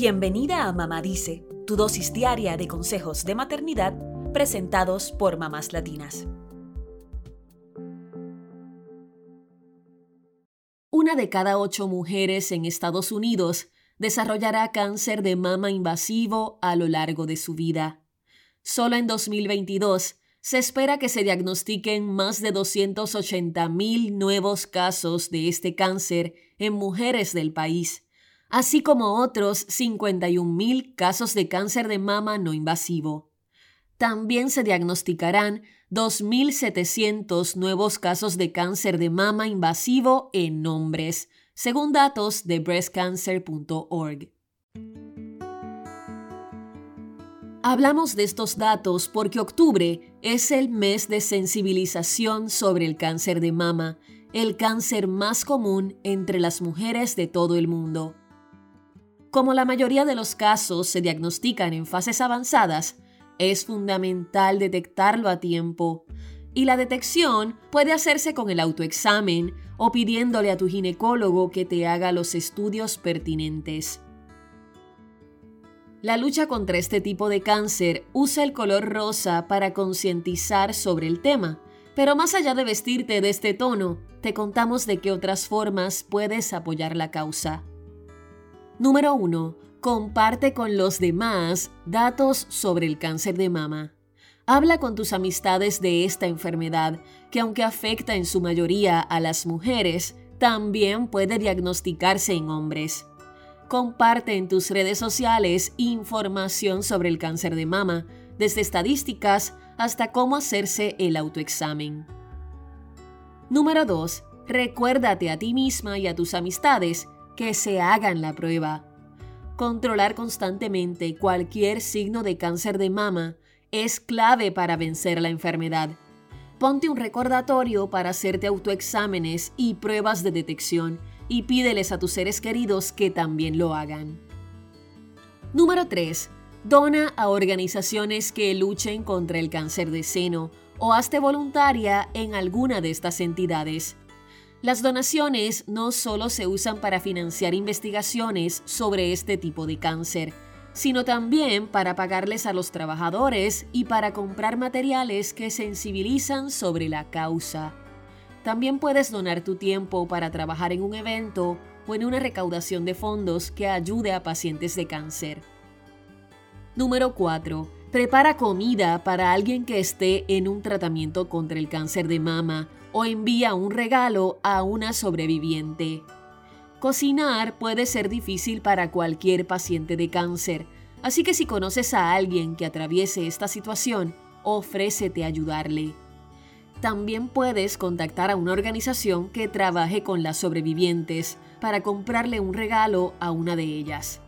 Bienvenida a Mamá Dice, tu dosis diaria de consejos de maternidad presentados por mamás latinas. Una de cada ocho mujeres en Estados Unidos desarrollará cáncer de mama invasivo a lo largo de su vida. Solo en 2022 se espera que se diagnostiquen más de 280 mil nuevos casos de este cáncer en mujeres del país, así como otros 51 mil casos de cáncer de mama no invasivo. También se diagnosticarán 2.700 nuevos casos de cáncer de mama invasivo en hombres, según datos de breastcancer.org. Hablamos de estos datos porque octubre es el mes de sensibilización sobre el cáncer de mama, el cáncer más común entre las mujeres de todo el mundo. Como la mayoría de los casos se diagnostican en fases avanzadas, es fundamental detectarlo a tiempo. Y la detección puede hacerse con el autoexamen o pidiéndole a tu ginecólogo que te haga los estudios pertinentes. La lucha contra este tipo de cáncer usa el color rosa para concientizar sobre el tema, pero más allá de vestirte de este tono, te contamos de qué otras formas puedes apoyar la causa. Número 1. Comparte con los demás datos sobre el cáncer de mama. Habla con tus amistades de esta enfermedad, que aunque afecta en su mayoría a las mujeres, también puede diagnosticarse en hombres. Comparte en tus redes sociales información sobre el cáncer de mama, desde estadísticas hasta cómo hacerse el autoexamen. Número 2. Recuérdate a ti misma y a tus amistades que se hagan la prueba. Controlar constantemente cualquier signo de cáncer de mama es clave para vencer la enfermedad. Ponte un recordatorio para hacerte autoexámenes y pruebas de detección y pídeles a tus seres queridos que también lo hagan. Número 3. Dona a organizaciones que luchen contra el cáncer de seno o hazte voluntaria en alguna de estas entidades. Las donaciones no solo se usan para financiar investigaciones sobre este tipo de cáncer, sino también para pagarles a los trabajadores y para comprar materiales que sensibilizan sobre la causa. También puedes donar tu tiempo para trabajar en un evento o en una recaudación de fondos que ayude a pacientes de cáncer. Número 4. Prepara comida para alguien que esté en un tratamiento contra el cáncer de mama o envía un regalo a una sobreviviente. Cocinar puede ser difícil para cualquier paciente de cáncer, así que si conoces a alguien que atraviese esta situación, ofrécete ayudarle. También puedes contactar a una organización que trabaje con las sobrevivientes para comprarle un regalo a una de ellas.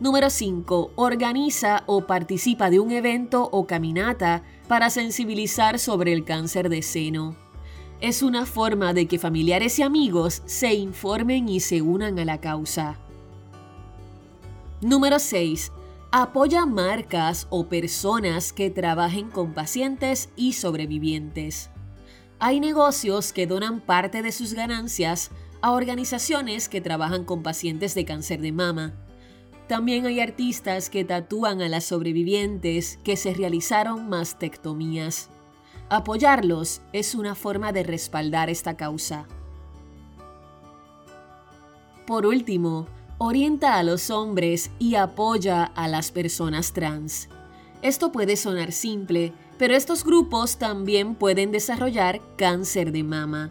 Número 5. Organiza o participa de un evento o caminata para sensibilizar sobre el cáncer de seno. Es una forma de que familiares y amigos se informen y se unan a la causa. Número 6 apoya marcas o personas que trabajen con pacientes y sobrevivientes. Hay negocios que donan parte de sus ganancias a organizaciones que trabajan con pacientes de cáncer de mama. También hay artistas que tatúan a las sobrevivientes que se realizaron mastectomías. Apoyarlos es una forma de respaldar esta causa. Por último, orienta a los hombres y apoya a las personas trans. Esto puede sonar simple, pero estos grupos también pueden desarrollar cáncer de mama.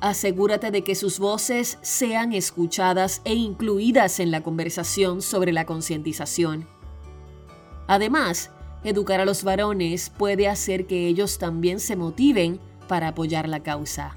Asegúrate de que sus voces sean escuchadas e incluidas en la conversación sobre la concientización. Además, educar a los varones puede hacer que ellos también se motiven para apoyar la causa.